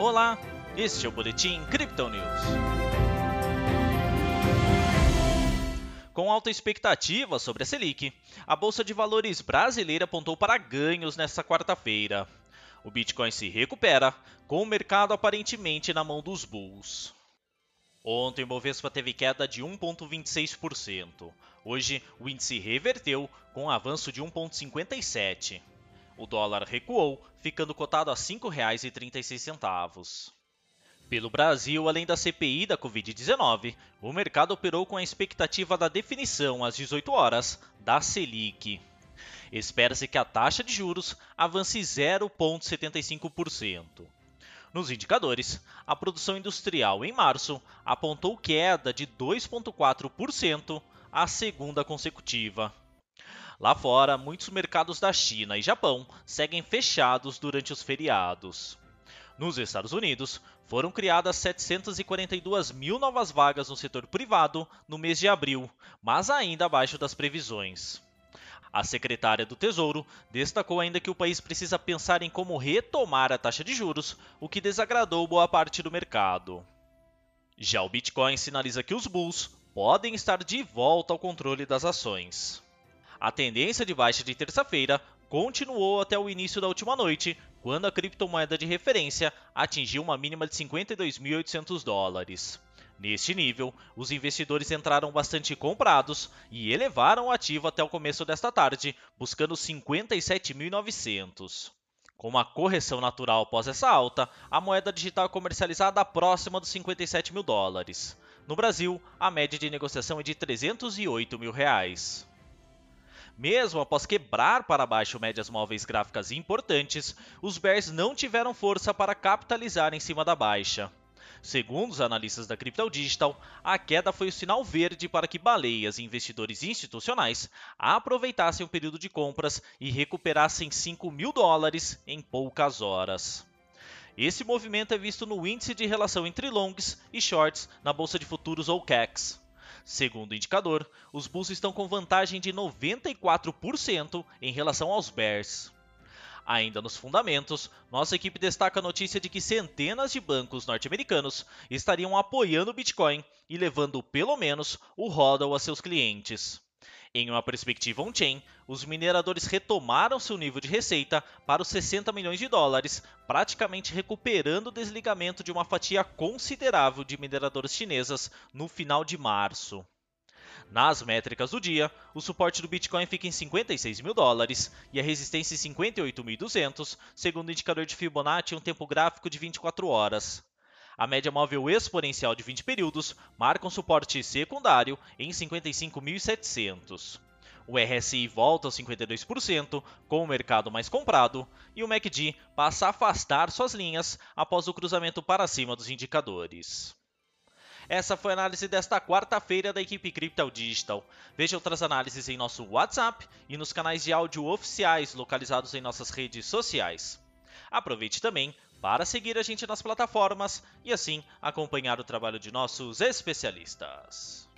Olá, este é o Boletim Crypto News. Com alta expectativa sobre a Selic, a Bolsa de Valores brasileira apontou para ganhos nesta quarta-feira. O Bitcoin se recupera, com o mercado aparentemente na mão dos bulls. Ontem o Bovespa teve queda de 1,26%. Hoje o índice reverteu com um avanço de 1,57%. O dólar recuou, ficando cotado a R$ 5,36. Pelo Brasil, além da CPI da Covid-19, o mercado operou com a expectativa da definição às 18 horas da Selic. Espera-se que a taxa de juros avance 0,75%. Nos indicadores, a produção industrial em março apontou queda de 2,4%, a segunda consecutiva. Lá fora, muitos mercados da China e Japão seguem fechados durante os feriados. Nos Estados Unidos, foram criadas 742 mil novas vagas no setor privado no mês de abril, mas ainda abaixo das previsões. A secretária do Tesouro destacou ainda que o país precisa pensar em como retomar a taxa de juros, o que desagradou boa parte do mercado. Já o Bitcoin sinaliza que os bulls podem estar de volta ao controle das ações. A tendência de baixa de terça-feira continuou até o início da última noite, quando a criptomoeda de referência atingiu uma mínima de 52.800 dólares. Neste nível, os investidores entraram bastante comprados e elevaram o ativo até o começo desta tarde, buscando 57.900. Com uma correção natural após essa alta, a moeda digital é comercializada próxima dos 57 mil dólares. No Brasil, a média de negociação é de 308 mil reais. Mesmo após quebrar para baixo médias móveis gráficas importantes, os bears não tiveram força para capitalizar em cima da baixa. Segundo os analistas da Crypto Digital, a queda foi o sinal verde para que baleias e investidores institucionais aproveitassem o período de compras e recuperassem 5 mil dólares em poucas horas. Esse movimento é visto no índice de relação entre longs e shorts na bolsa de futuros ou CACs. Segundo o indicador, os bulls estão com vantagem de 94% em relação aos bears. Ainda nos fundamentos, nossa equipe destaca a notícia de que centenas de bancos norte-americanos estariam apoiando o Bitcoin e levando pelo menos o HODL a seus clientes. Em uma perspectiva on-chain, os mineradores retomaram seu nível de receita para os 60 milhões de dólares, praticamente recuperando o desligamento de uma fatia considerável de mineradoras chinesas no final de março. Nas métricas do dia, o suporte do Bitcoin fica em 56 mil dólares e a resistência em 58.200, segundo o indicador de Fibonacci em um tempo gráfico de 24 horas. A média móvel exponencial de 20 períodos marca um suporte secundário em 55.700. O RSI volta aos 52%, com o mercado mais comprado, e o MACD passa a afastar suas linhas após o cruzamento para cima dos indicadores. Essa foi a análise desta quarta-feira da equipe Crypto Digital. Veja outras análises em nosso WhatsApp e nos canais de áudio oficiais localizados em nossas redes sociais. Aproveite também para seguir a gente nas plataformas e assim acompanhar o trabalho de nossos especialistas.